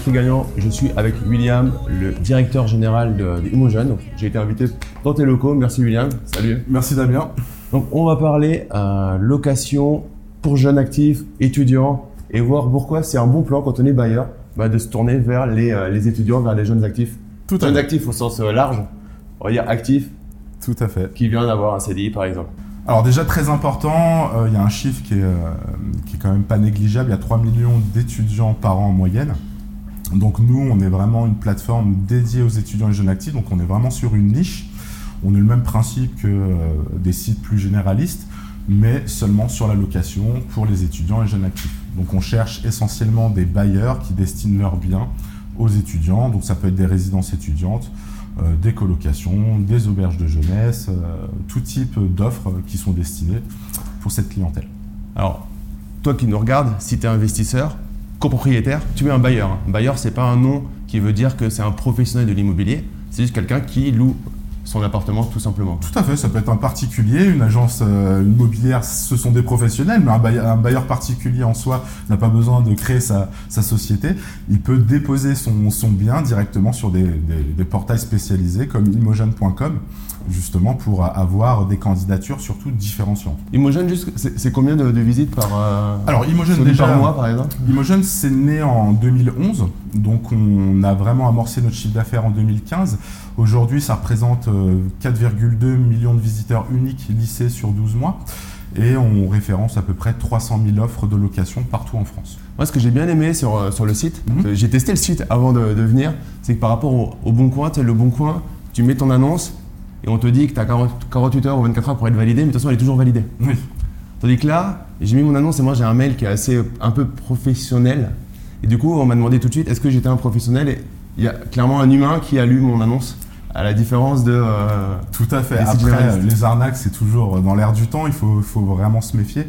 les esprits gagnants, je suis avec William, le directeur général de, de Imogen. J'ai été invité dans tes locaux. Merci William. Salut. Merci Damien. Donc on va parler euh, location pour jeunes actifs, étudiants, et voir pourquoi c'est un bon plan quand on est bailleur bah, de se tourner vers les, euh, les étudiants, vers les jeunes actifs. Tout à jeunes fait. actifs au sens euh, large, on va dire actifs, Tout à fait. qui vient d'avoir un CDI par exemple. Alors déjà très important, euh, il y a un chiffre qui est, qui est quand même pas négligeable, il y a 3 millions d'étudiants par an en moyenne. Donc nous, on est vraiment une plateforme dédiée aux étudiants et jeunes actifs, donc on est vraiment sur une niche. On a le même principe que euh, des sites plus généralistes, mais seulement sur la location pour les étudiants et jeunes actifs. Donc on cherche essentiellement des bailleurs qui destinent leurs biens aux étudiants, donc ça peut être des résidences étudiantes, euh, des colocations, des auberges de jeunesse, euh, tout type d'offres qui sont destinées pour cette clientèle. Alors, toi qui nous regardes, si tu es investisseur, copropriétaire, tu es un bailleur. Un bailleur, c'est pas un nom qui veut dire que c'est un professionnel de l'immobilier, c'est juste quelqu'un qui loue son appartement tout simplement. Tout à fait, ça peut être un particulier, une agence euh, immobilière, ce sont des professionnels, mais un bailleur, particulier en soi n'a pas besoin de créer sa, société. Il peut déposer son, bien directement sur des, des- des portails spécialisés comme imogen.com, justement pour avoir des candidatures surtout différenciantes. Imogen, c'est combien de, de visites par, euh, Alors Imogen déjà, par mois par exemple? Imogen, c'est né en 2011, donc on a vraiment amorcé notre chiffre d'affaires en 2015. Aujourd'hui, ça représente euh, 4,2 millions de visiteurs uniques lissés sur 12 mois. Et on référence à peu près 300 000 offres de location partout en France. Moi, ce que j'ai bien aimé sur, euh, sur le site, Mhm. euh, j'ai testé le site avant de, de venir, c'est que par rapport au, au Bon Coin, tu le Bon Coin, tu mets ton annonce et on te dit que tu as 48 heures ou 24 heures pour être validé, mais de toute façon, elle est toujours validée. Oui. Tandis que là, j'ai mis mon annonce et moi j'ai un mail qui est assez euh, un peu professionnel. Et du coup, on m'a demandé tout de suite est-ce que j'étais un professionnel? Et il y a clairement un humain qui a lu mon annonce, à la différence de. euh, Tout à fait. Après, généralistes. les arnaques, c'est toujours dans l'air du temps. Il faut, faut vraiment se méfier.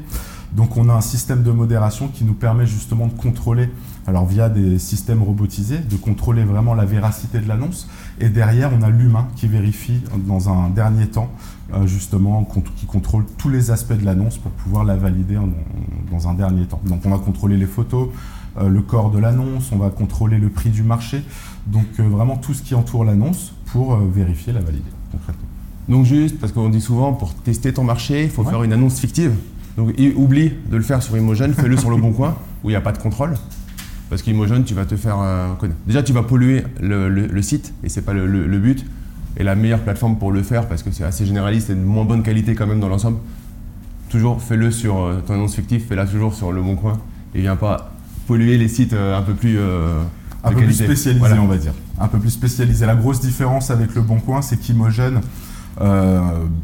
Donc, on a un système de modération qui nous permet justement de contrôler, alors via des systèmes robotisés, de contrôler vraiment la véracité de l'annonce. Et derrière, on a l'humain qui vérifie dans un dernier temps, euh, justement, qui contrôle tous les aspects de l'annonce pour pouvoir la valider dans un dernier temps. Donc, on va contrôler les photos, euh, le corps de l'annonce, on va contrôler le prix du marché. Donc, euh, vraiment tout ce qui entoure l'annonce pour vérifier la valider concrètement. Donc, juste, parce qu'on dit souvent pour tester ton marché, il faut Ouais. faire une annonce fictive. Donc, oublie de le faire sur Imogen, fais-le sur le Bon Coin, où il n'y a pas de contrôle. Parce qu'Imogen, tu vas te faire euh, connaître. Déjà, tu vas polluer le, le- le site, et c'est pas le, le- but. Et la meilleure plateforme pour le faire, parce que c'est assez généraliste et de moins bonne qualité quand même dans l'ensemble, toujours fais-le sur euh, ton annonce fictive, fais-la toujours sur le Bon Coin, et viens pas polluer les sites euh, un peu plus. euh, Un peu plus qualité. spécialisé, Voilà. on va dire. Un peu plus spécialisé. La grosse différence avec le Bon Coin, c'est qu'Imogen, euh,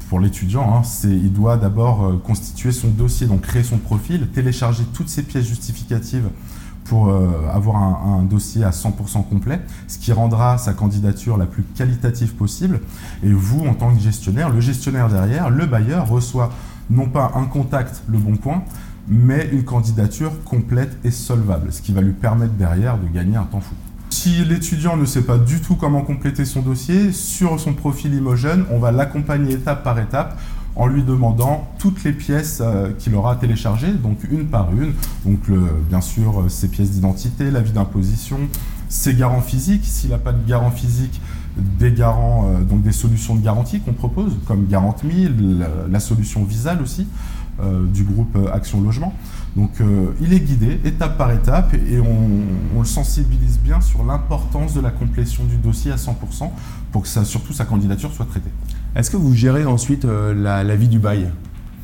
pour l'étudiant, hein, il doit d'abord euh, constituer son dossier, donc créer son profil, télécharger toutes ses pièces justificatives pour euh, avoir un, un dossier à 100% complet, ce qui rendra sa candidature la plus qualitative possible. Et vous, en tant que gestionnaire, le gestionnaire derrière, le bailleur, reçoit non pas un contact, le bon coin, mais une candidature complète et solvable, ce qui va lui permettre derrière de gagner un temps fou. Si l'étudiant ne sait pas du tout comment compléter son dossier, sur son profil Imogen, on va l'accompagner étape par étape en lui demandant toutes les pièces euh, qu'il aura à télécharger, donc une par une. Donc bien sûr euh, ses pièces d'identité, l'avis d'imposition, ses garants physiques. S'il n'a pas de garant physique, des garants, euh, donc des solutions de garantie qu'on propose, comme Garant.me, la, solution Visal aussi, du groupe Action Logement. Donc euh, il est guidé étape par étape et on, on le sensibilise bien sur l'importance de la complétion du dossier à 100% pour que ça, surtout sa candidature soit traitée. Est-ce que vous gérez ensuite euh, la, la vie du bail?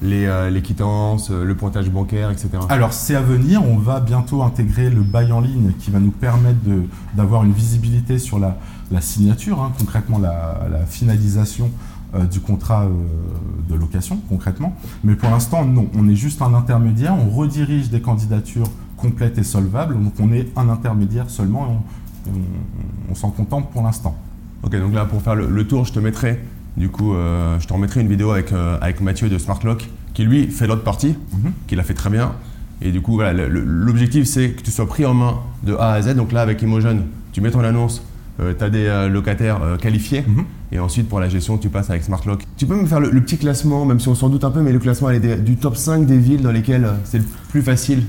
Les, euh, les quittances, le pointage bancaire, etc. Alors c'est à venir, on va bientôt intégrer le bail en ligne qui va nous permettre d'avoir une visibilité sur la, la signature, hein, concrètement la, la finalisation du contrat euh, de location, concrètement. Mais pour l'instant, non, on est juste un intermédiaire, on redirige des candidatures complètes et solvables, donc on est un intermédiaire seulement et on, on- on s'en contente pour l'instant. Ok, donc là, pour faire le, le tour, je te mettrai, du coup, euh, je te remettrai une vidéo avec, euh, avec Mathieu de Smartlock, qui lui fait l'autre partie, Mhm. qui l'a fait très bien. Et du coup, voilà, l'objectif, c'est que tu sois pris en main de A à Z. Donc là, avec Imogen, tu mets ton annonce, tu as des euh, locataires euh, qualifiés. Mhm. Et ensuite, pour la gestion, tu passes avec Smartlock. Tu peux me faire le, petit classement, même si on s'en doute un peu, mais le classement est du top 5 des villes dans lesquelles euh, c'est le plus facile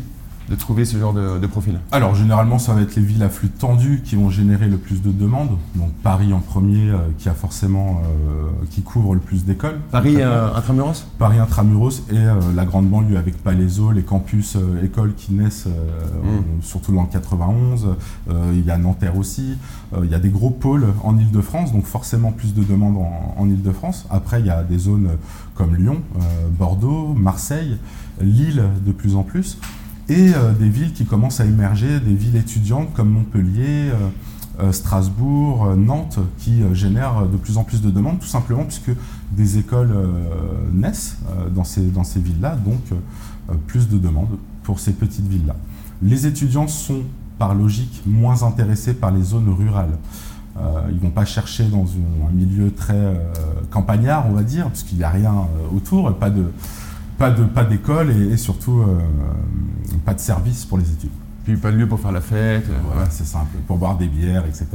de trouver ce genre de, profil Alors généralement ça va être les villes à flux tendu qui vont générer le plus de demandes. Donc Paris en premier euh, qui a forcément euh, qui couvre le plus d'écoles. Paris euh, intramuros? Paris intramuros et la grande banlieue avec Palaiso, les campus écoles qui naissent hmm. surtout dans le 91. il y a Nanterre aussi. il y a des gros pôles en Ile-de-France donc forcément plus de demandes en, en Ile-de-France. Après il y a des zones comme Lyon, Bordeaux, Marseille, Lille de plus en plus et euh, des villes qui commencent à émerger, des villes étudiantes comme Montpellier, euh, euh, Strasbourg, Nantes, qui génèrent de plus en plus de demandes, tout simplement puisque des écoles naissent dans ces, dans ces villes-là, donc plus de demandes pour ces petites villes-là. Les étudiants sont par logique moins intéressés par les zones rurales. ils ne vont pas chercher dans un milieu très campagnard, on va dire, puisqu'il n'y a rien autour, pas de, pas de pas d'école et, surtout euh, pas de service pour les études. Puis pas de lieu pour faire la fête. Euh, c'est simple, pour boire des bières, etc.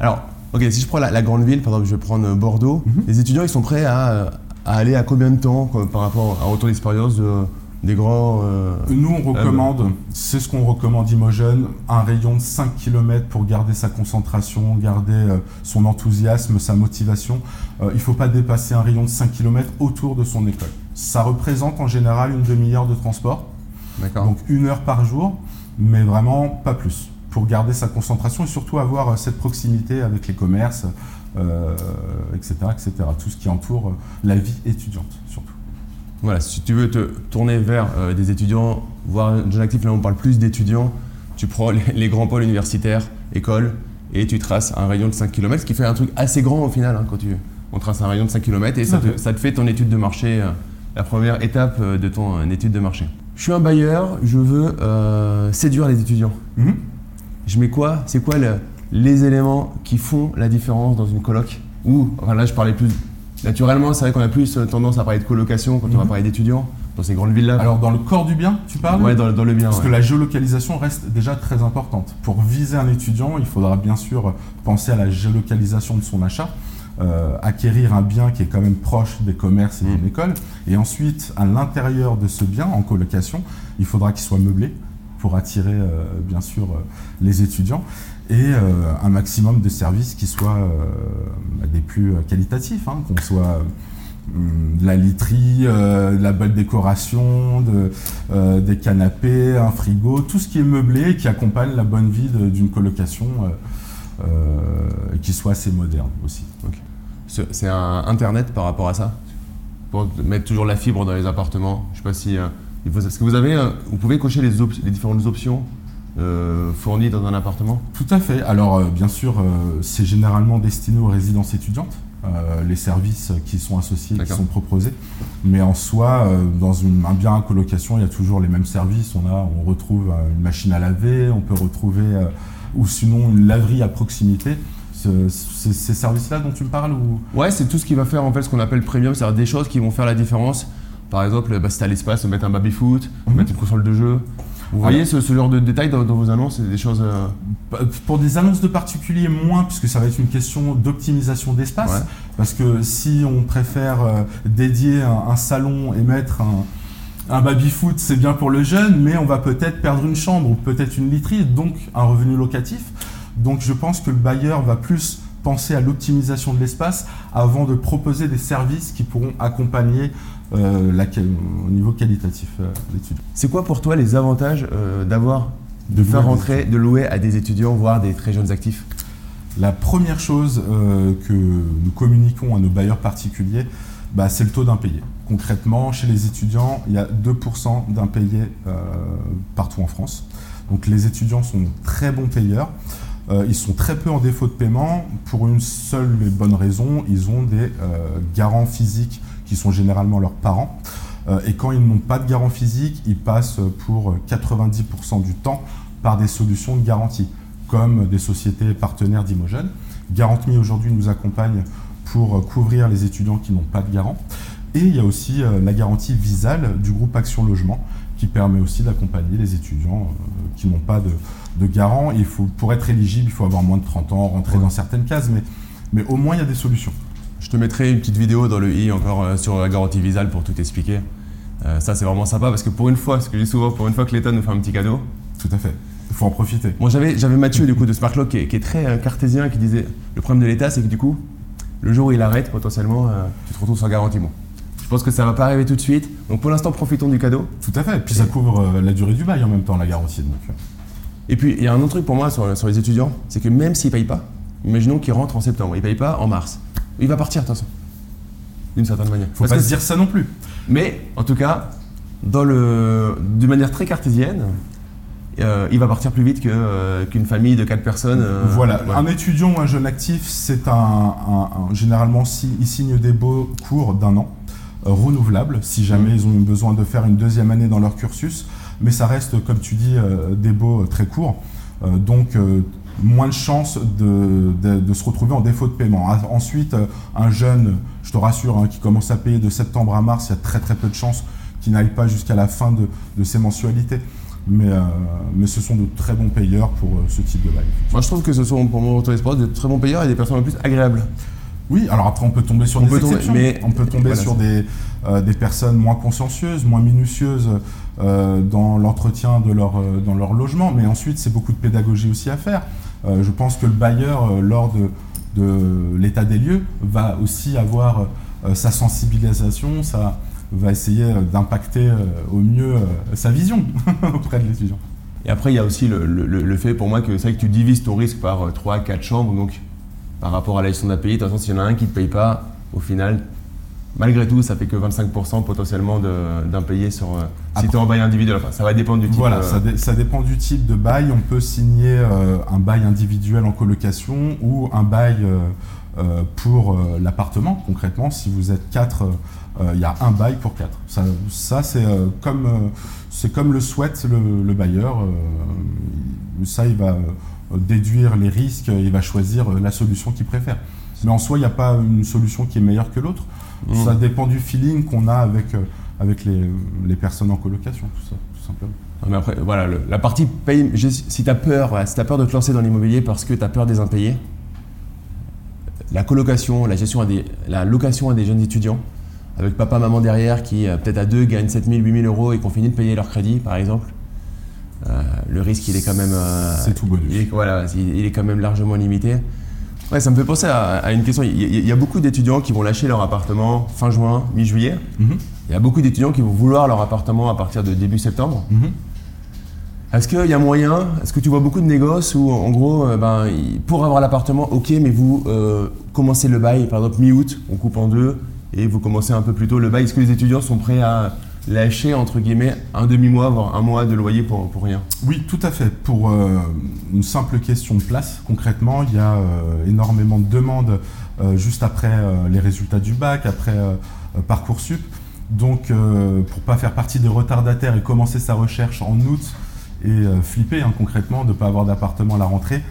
Alors, ok, si je prends la, grande ville, par exemple, je vais prendre Bordeaux, mhm. les étudiants, ils sont prêts à, aller à combien de temps par rapport à un retour d'expérience de, des grands. Euh, Nous, on recommande, c'est ce qu'on recommande Imogen, un rayon de 5 km pour garder sa concentration, garder son enthousiasme, sa motivation. il ne faut pas dépasser un rayon de 5 km autour de son école. Ça représente en général une demi-heure de transport. Donc une heure par jour, mais vraiment pas plus. Pour garder sa concentration et surtout avoir euh, cette proximité avec les commerces, etc., euh, etc. Tout ce qui entoure euh, la vie étudiante, surtout. Voilà, si tu veux te tourner vers des étudiants, voire un jeune actif, là on parle plus d'étudiants, tu prends les, grands pôles universitaires, écoles, et tu traces un rayon de 5 km, ce qui fait un truc assez grand au final, hein, quand tu, on trace un rayon de 5 km, et ça te, fait ton étude de marché la première étape euh, de ton euh, étude de marché. Je suis un bailleur, je veux euh, séduire les étudiants. Mhm. Je mets quoi? C'est quoi les éléments qui font la différence dans une coloc? Ou, enfin là je parlais plus naturellement, c'est vrai qu'on a plus tendance à parler de colocation quand on va mhm. parler d'étudiants dans ces grandes villes-là. Alors dans le corps du bien, tu parles? Oui, dans, le bien. Parce que la géolocalisation reste déjà très importante. Pour viser un étudiant, il faudra bien sûr penser à la géolocalisation de son achat. Euh, acquérir un bien qui est quand même proche des commerces et d'une mm. école. Et ensuite, à l'intérieur de ce bien, en colocation, il faudra qu'il soit meublé pour attirer euh, bien sûr euh, les étudiants et un maximum de services qui soient des plus qualitatifs, hein, qu'on soit hum, de la literie, de la belle décoration, de, des canapés, un frigo, tout ce qui est meublé et qui accompagne la bonne vie d'une colocation qui soit assez moderne aussi. C'est un Internet par rapport à ça? Pour mettre toujours la fibre dans les appartements Je sais pas si. Euh, est-ce que vous avez. Euh, vous pouvez cocher les, les différentes options euh, fournies dans un appartement? Tout à fait. Alors, bien sûr, c'est généralement destiné aux résidences étudiantes. les services qui sont associés, qui sont proposés. Mais en soi, dans un bien à colocation, il y a toujours les mêmes services. On, a, on retrouve une machine à laver, on peut retrouver, ou sinon une laverie à proximité ces services-là dont tu me parles ou... Ouais, c'est tout ce qui va faire en fait ce qu'on appelle premium, c'est-à-dire des choses qui vont faire la différence. Par exemple, bah, si tu as l'espace, mettre un baby-foot, mhm. mettre une console de jeu. Vous voyez ce, genre de détails dans, vos annonces C'est des choses. Euh, bah, pour des annonces de particuliers, moins, puisque ça va être une question d'optimisation d'espace. Parce que si on préfère euh, dédier un, salon et mettre un, un baby-foot, c'est bien pour le jeune, mais on va peut-être perdre une chambre ou peut-être une literie, donc un revenu locatif. Donc je pense que le bailleur va plus penser à l'optimisation de l'espace avant de proposer des services qui pourront accompagner euh, la, au niveau qualitatif euh, l'étude. C'est quoi pour toi les avantages euh, d'avoir de, faire rentrer, de louer à des étudiants, voire des très jeunes actifs? La première chose que nous communiquons à nos bailleurs particuliers, bah, c'est le taux d'impayé. Concrètement, chez les étudiants, il y a 2% d'impayés partout en France. Donc les étudiants sont très bons payeurs. Euh, ils sont très peu en défaut de paiement pour une seule et bonne raison, ils ont des euh, garants physiques qui sont généralement leurs parents. Euh, et quand ils n'ont pas de garant physique, ils passent pour 90% du temps par des solutions de garantie, comme des sociétés partenaires d'Imogen. Garantmi aujourd'hui nous accompagne pour couvrir les étudiants qui n'ont pas de garant. Et il y a aussi la garantie Visal du groupe Action Logement qui permet aussi d'accompagner les étudiants qui n'ont pas de, de garant. il faut, pour être éligible, il faut avoir moins de 30 ans, rentrer dans certaines cases, mais, mais au moins il y a des solutions. Je te mettrai une petite vidéo dans le i encore euh, sur la garantie visale pour tout expliquer. Euh, ça, c'est vraiment sympa parce que pour une fois, ce que je dis souvent, pour une fois que l'État nous fait un petit cadeau. Tout à fait. Il faut en profiter. Moi, j'avais, j'avais Mathieu du coup de Smartlock qui est, qui est très euh, cartésien qui disait le problème de l'État, c'est que du coup, le jour où il arrête, potentiellement, euh, tu te retrouves sans garantie. Bon. Je pense que ça va pas arriver tout de suite. Donc pour l'instant, profitons du cadeau. Tout à fait. Et puis ça couvre euh, la durée du bail en même temps, la garantie. Donc, euh, Et puis, il y a un autre truc pour moi sur, sur les étudiants, c'est que même s'ils payent pas, imaginons qu'ils rentrent en septembre, ils payent pas en mars, il va partir de toute façon. D'une certaine manière. faut Parce pas que se dire ça non plus. Mais en tout cas, dans le, d'une manière très cartésienne, euh, il va partir plus vite que, euh, qu'une famille de quatre personnes. euh, voilà. Un étudiant ou un jeune actif, c'est un, un- un- généralement si, ils signent des beaux cours d'un an, renouvelables, si jamais ils ont besoin de faire une deuxième année dans leur cursus. Mais ça reste, comme tu dis, euh, des beaux euh, très courts. Euh, donc moins de chances de, de- se retrouver en défaut de paiement. Ah, Ensuite, un jeune, je te rassure, hein, qui commence à payer de septembre à mars, il y a très très peu de chances qu'il n'aille pas jusqu'à la fin de, de ses mensualités. Mais, mais ce sont de très bons payeurs pour ce type de bail. Moi, je trouve que ce sont pour mon sport de très bons payeurs et des personnes en plus agréables. Oui, alors après on peut tomber sur On des peut tomber, mais- on peut tomber voilà, sur des, euh, des personnes moins consciencieuses, moins minutieuses euh, dans l'entretien de leur, euh, dans leur logement, mais ensuite c'est beaucoup de pédagogie aussi à faire. Euh, je pense que le bailleur, euh, lors de, de l'état des lieux, va aussi avoir euh, sa sensibilisation, ça va essayer d'impacter euh, au mieux euh, sa vision auprès de l'étudiant. Et après, il y a aussi le, le- le fait pour moi que c'est vrai que tu divises ton risque par 3 4 chambres, donc par rapport à la gestion pays, de toute façon, s'il y en a un qui ne paye pas, au final, malgré tout, ça fait que 25% potentiellement d'impayés sur. euh, si tu es en bail individuel, enfin, ça va dépendre du type. Voilà, euh, ça, dé- ça dépend du type de bail. On peut signer euh, un bail individuel en colocation ou un bail euh, pour l'appartement. Concrètement, si vous êtes quatre, euh, il y a un bail pour quatre. Ça, ça, c'est comme, comme le souhaite le, le bailleur. ça, il va déduire les risques, il va choisir euh, la solution qu'il préfère. Mais en soi, il n'y a pas une solution qui est meilleure que l'autre. Ça dépend du feeling qu'on a avec, euh, avec les, les personnes en colocation, tout ça, tout simplement. Non, mais après, voilà, le- la partie paye, si tu as peur, voilà, si tu peur de te lancer dans l'immobilier parce que tu as peur des impayés, la colocation, la gestion à des, la location à des jeunes étudiants, avec papa, maman derrière qui, euh, peut-être à deux, gagnent 7000, 8000 euros et qui ont fini de payer leur crédit, par exemple, euh, le risque, il est quand même. euh, C'est tout bonus. il est, voilà, il, est quand même largement limité. Ouais, ça me fait penser à, à une question. Il y, a- il y a beaucoup d'étudiants qui vont lâcher leur appartement fin juin, mi-juillet. Mhm. Il y a beaucoup d'étudiants qui vont vouloir leur appartement à partir de début septembre. Mhm. Est-ce qu'il y a moyen Est-ce que tu vois beaucoup de négoces où, en gros, euh, ben, pour avoir l'appartement, ok, mais vous euh, commencez le bail, par exemple mi-août, on coupe en deux, et vous commencez un peu plus tôt le bail. Est-ce que les étudiants sont prêts à lâcher, entre guillemets, un demi-mois, voire un mois de loyer pour, pour rien Oui, tout à fait. Pour euh, une simple question de place, concrètement, il y a euh, énormément de demandes euh, juste après les résultats du bac, après Parcoursup. Donc, pour pas faire partie des retardataires et commencer sa recherche en août et flipper hein, concrètement de ne pas avoir d'appartement à la rentrée,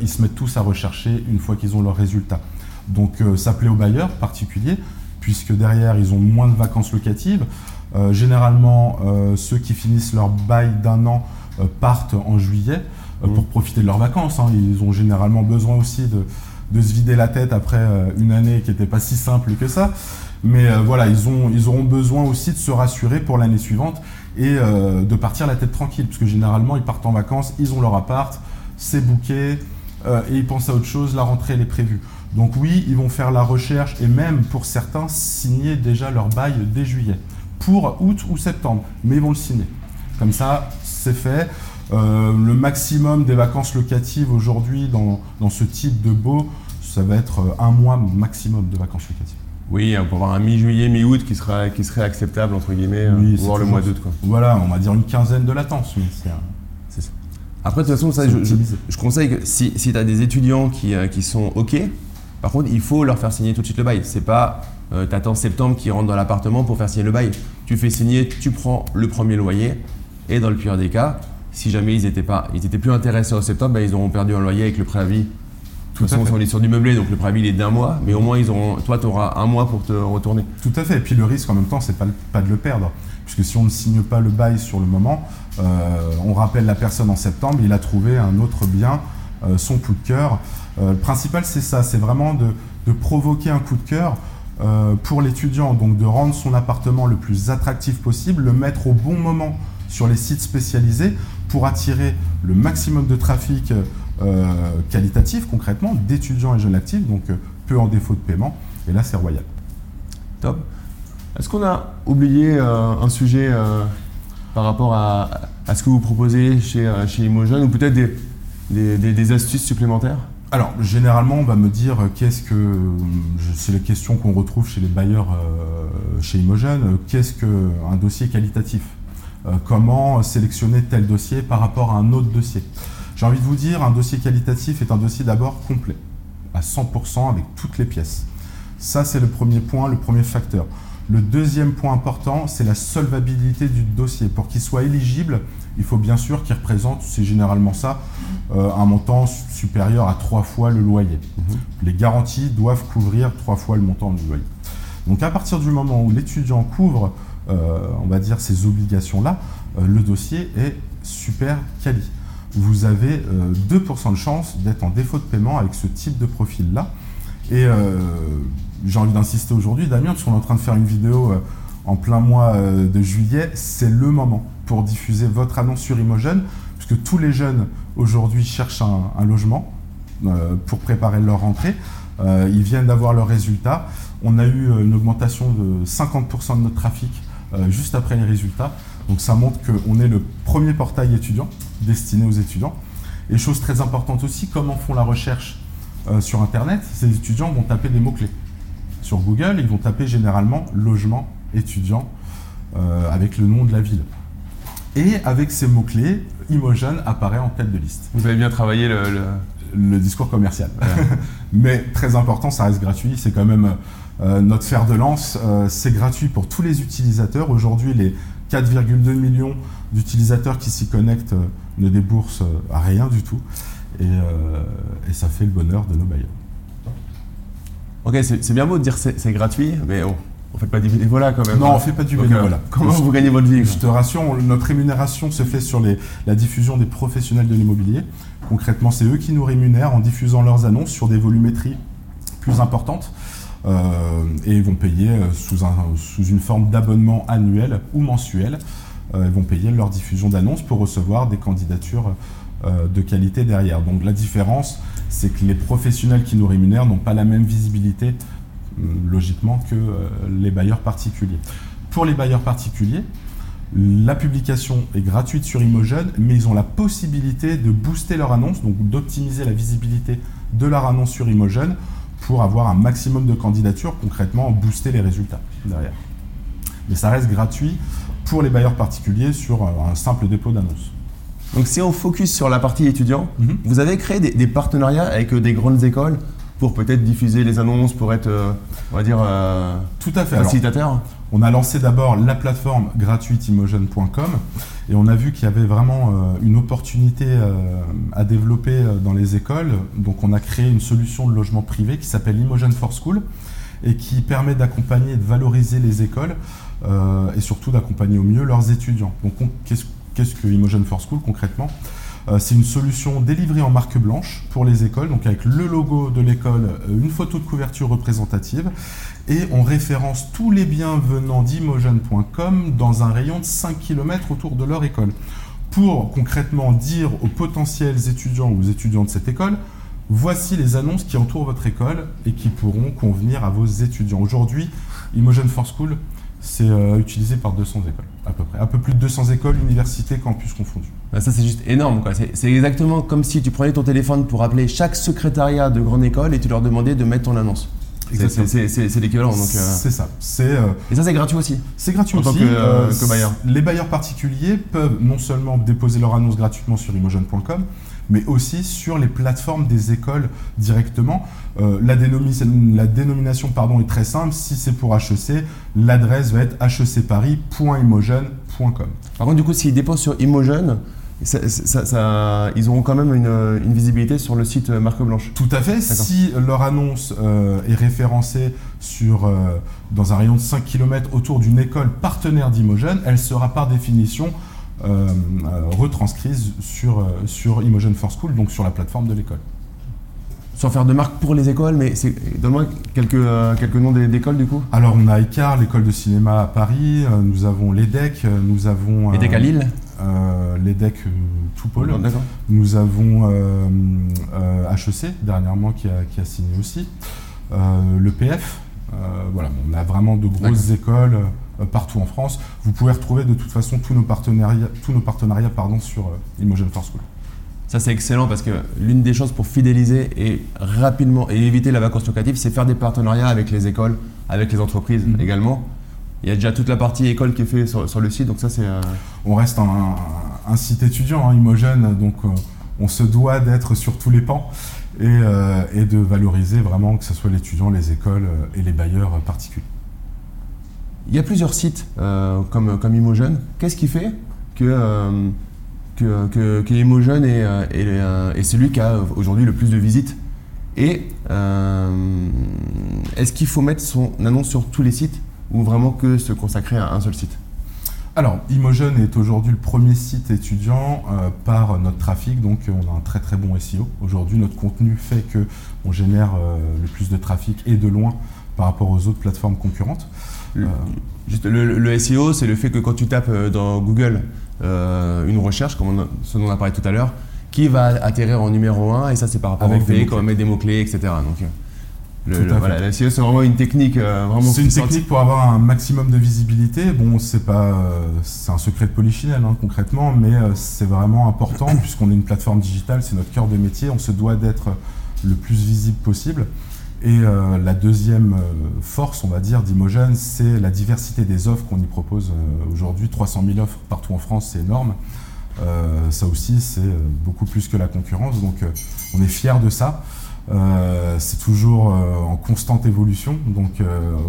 ils se mettent tous à rechercher une fois qu'ils ont leurs résultats. Donc, ça plaît aux bailleurs particuliers, puisque derrière, ils ont moins de vacances locatives. Euh, généralement, euh, ceux qui finissent leur bail d'un an euh, partent en juillet Mhm. pour profiter de leurs vacances. hein. Ils ont généralement besoin aussi de, de se vider la tête après une année qui n'était pas si simple que ça. Mais euh, voilà, ils, ont, ils auront besoin aussi de se rassurer pour l'année suivante et euh, de partir la tête tranquille, parce que généralement, ils partent en vacances, ils ont leur appart, c'est euh, et ils pensent à autre chose, la rentrée, elle est prévue. Donc oui, ils vont faire la recherche et même pour certains signer déjà leur bail dès juillet, pour août ou septembre, mais ils vont le signer. Comme ça, c'est fait. Euh, le maximum des vacances locatives aujourd'hui dans, dans ce type de beau, ça va être euh, un mois maximum de vacances locatives. Oui, hein, pour avoir un mi-juillet, mi-août qui, sera, qui serait acceptable, entre guillemets, Oui, euh, c'est voire le mois d'août. Voilà, on va dire une quinzaine de latence. c'est ça. Après, de toute façon, ça, je, je- optimisé. je conseille que si, si tu as des étudiants qui, qui sont OK, par contre, il faut leur faire signer tout de suite le bail. C'est pas euh, tu attends septembre qu'ils rentrent dans l'appartement pour faire signer le bail. Tu fais signer, tu prends le premier loyer, et dans le pire des cas, si jamais ils n'étaient pas, ils étaient plus intéressés au septembre, ben, ils auront perdu un loyer avec le préavis. De toute façon, on est sur du meublé, donc le préavis il est d'un mois, mais au moins ils auront, toi, tu auras un mois pour te retourner. Tout à fait. Et puis le risque en même temps, c'est pas, pas de le perdre. Puisque si on ne signe pas le bail sur le moment, euh, on rappelle la personne en septembre, il a trouvé un autre bien, euh, son coup de cœur. Euh, le principal, c'est ça, c'est vraiment de, de provoquer un coup de cœur euh, pour l'étudiant donc de rendre son appartement le plus attractif possible, le mettre au bon moment sur les sites spécialisés pour attirer le maximum de trafic euh, qualitatif concrètement d'étudiants et jeunes actifs, donc euh, peu en défaut de paiement. Et là, c'est royal. Top. Est-ce qu'on a oublié un sujet par rapport à, ce que vous proposez chez, chez Imogen ou peut-être des astuces supplémentaires? Alors, généralement, on va me dire euh, qu'est-ce que. C'est les questions qu'on retrouve chez les bailleurs euh, chez Imogen. Qu'est-ce qu'un dossier qualitatif? Euh, Comment sélectionner tel dossier par rapport à un autre dossier? J'ai envie de vous dire, un dossier qualitatif est un dossier d'abord complet, à 100% avec toutes les pièces. Ça, c'est le premier point, le premier facteur. Le deuxième point important, c'est la solvabilité du dossier. Pour qu'il soit éligible, il faut bien sûr qu'il représente, c'est généralement ça, euh, un montant supérieur à trois fois le loyer. Mhm. Les garanties doivent couvrir trois fois le montant du loyer. Donc à partir du moment où l'étudiant couvre, euh, on va dire, ces obligations-là, euh, le dossier est super quali. Vous avez 2% de chance d'être en défaut de paiement avec ce type de profil-là. Et j'ai envie d'insister aujourd'hui, Damien, parce qu'on est en train de faire une vidéo euh, en plein mois euh, de juillet, c'est le moment pour diffuser votre annonce sur Imogen, puisque tous les jeunes aujourd'hui cherchent un, logement euh, pour préparer leur rentrée. ils viennent d'avoir leurs résultats. On a eu une augmentation de 50% de notre trafic juste après les résultats. Donc ça montre qu'on est le premier portail étudiant destiné aux étudiants. Et chose très importante aussi, comment font la recherche sur Internet? Ces étudiants vont taper des mots-clés sur Google, ils vont taper généralement logement étudiant euh, avec le nom de la ville. Et avec ces mots-clés, Imogen apparaît en tête de liste. Vous avez bien travaillé le, le... discours commercial. Mais très important, ça reste gratuit. C'est quand même euh, notre fer de lance. Euh, c'est gratuit pour tous les utilisateurs. Aujourd'hui, les 4,2 millions d'utilisateurs qui s'y connectent ne déboursent rien du tout. Et, et ça fait le bonheur de nos bailleurs. Ok, c'est bien beau de dire c'est gratuit, mais on ne fait pas du bénévolat quand même. Non, on ne fait pas du bénévolat. comment vous gagnez votre vie Je te rassure, notre rémunération se fait sur les, la diffusion des professionnels de l'immobilier. Concrètement, c'est eux qui nous rémunèrent en diffusant leurs annonces sur des volumétries plus importantes. Euh, et ils vont payer euh, sous, un, sous une forme d'abonnement annuel ou mensuel. Euh, ils vont payer leur diffusion d'annonces pour recevoir des candidatures de qualité derrière. Donc la différence, c'est que les professionnels qui nous rémunèrent n'ont pas la même visibilité, euh, logiquement, que euh, les bailleurs particuliers. Pour les bailleurs particuliers, la publication est gratuite sur Imogen, mais ils ont la possibilité de booster leur annonce, donc d'optimiser la visibilité de leur annonce sur Imogen pour avoir un maximum de candidatures, concrètement booster les résultats derrière. Mais ça reste gratuit pour les bailleurs particuliers sur euh, un simple dépôt d'annonce. Donc si on focus sur la partie étudiant, mhm. vous avez créé des, partenariats avec euh, des grandes écoles pour peut-être diffuser les annonces, pour être, euh, on va dire, euh, tout à fait facilitateur? On a lancé d'abord la plateforme gratuite imogen.com et on a vu qu'il y avait vraiment une opportunité à développer dans les écoles. Donc on a créé une solution de logement privé qui s'appelle Imogen for School et qui permet d'accompagner et de valoriser les écoles et surtout d'accompagner au mieux leurs étudiants. Donc qu'est-ce Qu'est-ce que Imogen for School concrètement euh, c'est une solution délivrée en marque blanche pour les écoles, donc avec le logo de l'école, euh, une photo de couverture représentative, et on référence tous les biens venant d'imogen.com dans un rayon de 5 km autour de leur école, pour concrètement dire aux potentiels étudiants ou aux étudiants de cette école, voici les annonces qui entourent votre école et qui pourront convenir à vos étudiants. Aujourd'hui, Imogen for School, c'est euh, utilisé par 200 écoles, à peu près. Un peu plus de 200 écoles, universités, campus confondus. Bah, ça, c'est juste énorme. C'est exactement comme si tu prenais ton téléphone pour appeler chaque secrétariat de grande école et tu leur demandais de mettre ton annonce. C'est l'équivalent. Euh. C'est ça. Euh, et ça, c'est gratuit aussi C'est gratuit aussi. que, bailleur. Les bailleurs particuliers peuvent non seulement déposer leur annonce gratuitement sur imogen.com, mais aussi sur les plateformes des écoles directement. Euh, la, dénomination pardon, est très simple. Si c'est pour HEC, l'adresse va être hecparis.imogen.com. Par contre, du coup, s'ils déposent sur Imogen, ils auront quand même une, visibilité sur le site Marque Blanche. Tout à fait. Si leur annonce euh, est référencée sur, euh, dans un rayon de 5 km autour d'une école partenaire d'Imogen, elle sera par définition euh, retranscrite sur, sur Imogen for School, donc sur la plateforme de l'école. sans faire de marque pour les écoles, mais donne-moi quelques, euh, quelques noms d'écoles du coup. Alors on a ICAR, l'école de cinéma à Paris, euh, nous avons l'EDEC, euh, nous avons... Et des à Lille euh, L'EDEC euh, Toupol, D'accord. nous avons euh, euh, HEC dernièrement qui a, qui a signé aussi, euh, le PF, euh, voilà, on a vraiment de grosses écoles euh, partout en France. Vous pouvez retrouver de toute façon tous nos partenariats, tous nos partenariats pardon, sur euh, Imogen for School. Ça c'est excellent parce que l'une des choses pour fidéliser et rapidement et éviter la vacance locative, c'est faire des partenariats avec les écoles, avec les entreprises Mhm. également. Il y a déjà toute la partie école qui est faite sur, sur le site, donc ça c'est. euh, On reste un, site étudiant, hein, Imogen, donc euh, on se doit d'être sur tous les pans et, euh, et de valoriser vraiment que ce soit l'étudiant, les écoles euh, et les bailleurs euh, particuliers. Il y a plusieurs sites euh, comme, comme Imogen. Qu'est-ce qui fait que, euh, que, que, Imogen est, euh, est, celui qui a aujourd'hui le plus de visites Et est-ce qu'il faut mettre son annonce sur tous les sites ou vraiment que se consacrer à un seul site? Alors, Imogen est aujourd'hui le premier site étudiant par notre trafic, donc on a un très très bon SEO. Aujourd'hui, notre contenu fait que on génère le plus de trafic et de loin par rapport aux autres plateformes concurrentes. Le, Euh, juste, le, le SEO, c'est le fait que quand tu tapes euh, dans Google euh, une recherche, comme on a- ce dont on a parlé tout à l'heure, qui va atterrir en numéro 1 et ça c'est par rapport Avec au des mots-clés. des etc. Donc, le, voilà, le SEO c'est vraiment une technique euh, C'est une technique pour avoir un maximum de visibilité. Bon, c'est pas, euh, c'est un secret de polichinelle hein, concrètement, mais euh, c'est vraiment important puisqu'on est une plateforme digitale, c'est notre cœur de métier. On se doit d'être le plus visible possible. Et euh, la deuxième euh, force, on va dire, d'Imogen, c'est la diversité des offres qu'on y propose euh, aujourd'hui. 300 000 offres partout en France, c'est énorme. Euh, ça aussi, c'est beaucoup plus que la concurrence. Donc, euh, on est fiers de ça. Euh, c'est toujours en constante évolution, donc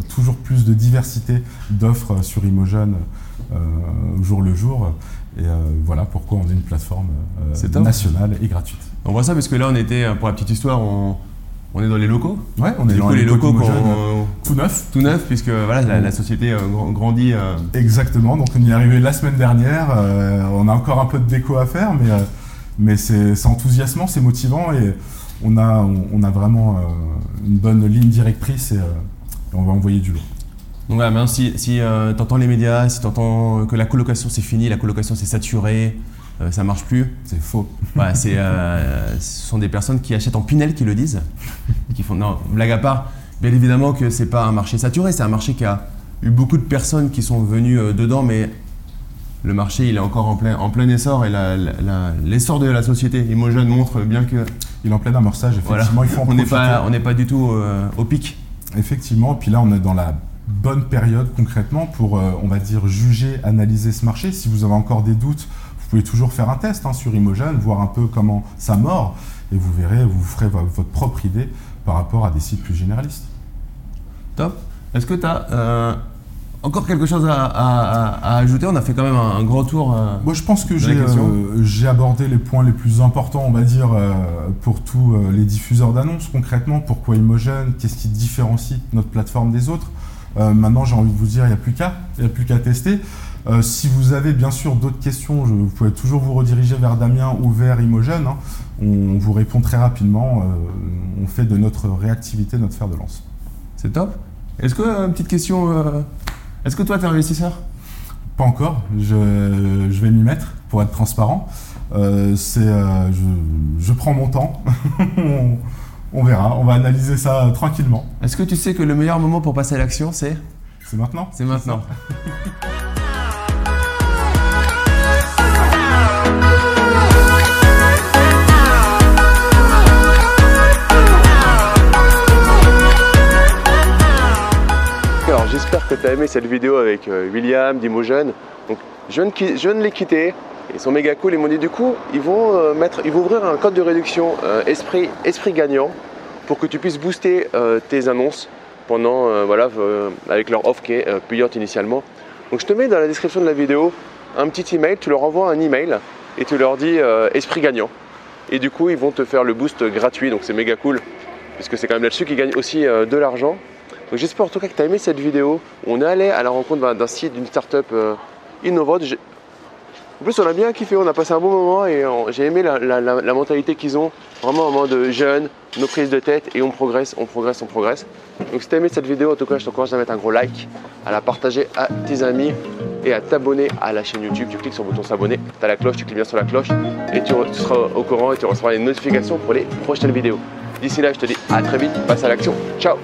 toujours plus de diversité d'offres sur Imogen au jour le jour. Et voilà pourquoi on est une plateforme nationale et gratuite. On voit ça parce que là on était, pour la petite histoire, on, on est dans les locaux. Ouais, on est Du dans coup, les locaux d'Imogen, qu'on- tout neuf. tout neuf puisque voilà, la, la société euh, grand- grandit. euh, Exactement, donc on y est arrivé la semaine dernière. euh, on a encore un peu de déco à faire, mais, euh, mais c'est enthousiasmant, c'est motivant et on a, on, on a vraiment euh, une bonne ligne directrice et, euh, et on va envoyer du lourd. Donc voilà, maintenant si, si tu entends les médias, si tu entends que la colocation c'est fini, la colocation c'est saturé, euh, ça marche plus, C'est faux. voilà, c'est, euh, ce sont des personnes qui achètent en Pinel qui le disent. Qui font, non, blague à part, bien évidemment que c'est pas un marché saturé, c'est un marché qui a eu beaucoup de personnes qui sont venues euh, dedans, mais le marché il est encore en plein, en plein essor et la- la- la- l'essor de la société Imogen montre bien que Il est en plein amorçage, voilà, effectivement, il faut en on n'est profiter. pas, on n'est pas du tout euh, au pic. Effectivement, puis là on est dans la bonne période concrètement pour, on va dire, juger, analyser ce marché. Si vous avez encore des doutes, vous pouvez toujours faire un test hein, sur Imogen, voir un peu comment ça mord, et vous verrez, vous ferez vo- votre propre idée par rapport à des sites plus généralistes. Top. Est-ce que tu as encore quelque chose à, à- à- à ajouter? On a fait quand même un, un grand tour. euh, Moi, je pense que j'ai euh, j'ai abordé les points les plus importants, on va dire, euh, pour tous euh, les diffuseurs d'annonces concrètement. Pourquoi Imogen Qu'est-ce qui différencie notre plateforme des autres Euh, Maintenant, j'ai envie de vous dire, il n'y a plus qu'à, il n'y a plus qu'à tester. Euh, si vous avez bien sûr d'autres questions, je- vous pouvez toujours vous rediriger vers Damien ou vers Imogen. hein. On vous répond très rapidement. euh, on fait de notre réactivité notre fer de lance. C'est top. Est-ce que, euh, petite question, est-ce que toi, tu es investisseur? Pas encore, je, je vais m'y mettre pour être transparent. C'est, je, je prends mon temps, on, on verra, on va analyser ça tranquillement. Est-ce que tu sais que le meilleur moment pour passer à l'action, c'est? C'est maintenant C'est maintenant. j'espère que tu as aimé cette vidéo avec euh, William, d'Imogen. Donc je viens, les quitter. Ils sont méga cool. Ils m'ont dit du coup, ils vont, euh, mettre, ils vont ouvrir un code de réduction euh, esprit, esprit gagnant pour que tu puisses booster tes annonces pendant, voilà, avec leur offre qui est payante initialement. Donc je te mets dans la description de la vidéo un petit email, tu leur envoies un email et tu leur dis esprit gagnant. Et du coup, ils vont te faire le boost gratuit, donc c'est méga cool, puisque c'est quand même là-dessus qu'ils gagnent aussi de l'argent. Donc j'espère en tout cas que tu as aimé cette vidéo. On est allé à la rencontre d'un- site, d'une start-up euh, innovante. En plus, on a bien kiffé, on a passé un bon moment et j'ai aimé la, mentalité qu'ils ont. Vraiment un moment de jeunes, nos prises de tête et on progresse, on progresse, on progresse. Donc si t'as aimé cette vidéo, en tout cas, je t'encourage à mettre un gros like, à la partager à tes amis et à t'abonner à la chaîne YouTube. Tu cliques sur le bouton s'abonner, tu as la cloche, tu cliques bien sur la cloche et tu, tu seras au courant et tu recevras les notifications pour les prochaines vidéos. D'ici là, je te dis à très vite, passe à l'action. Ciao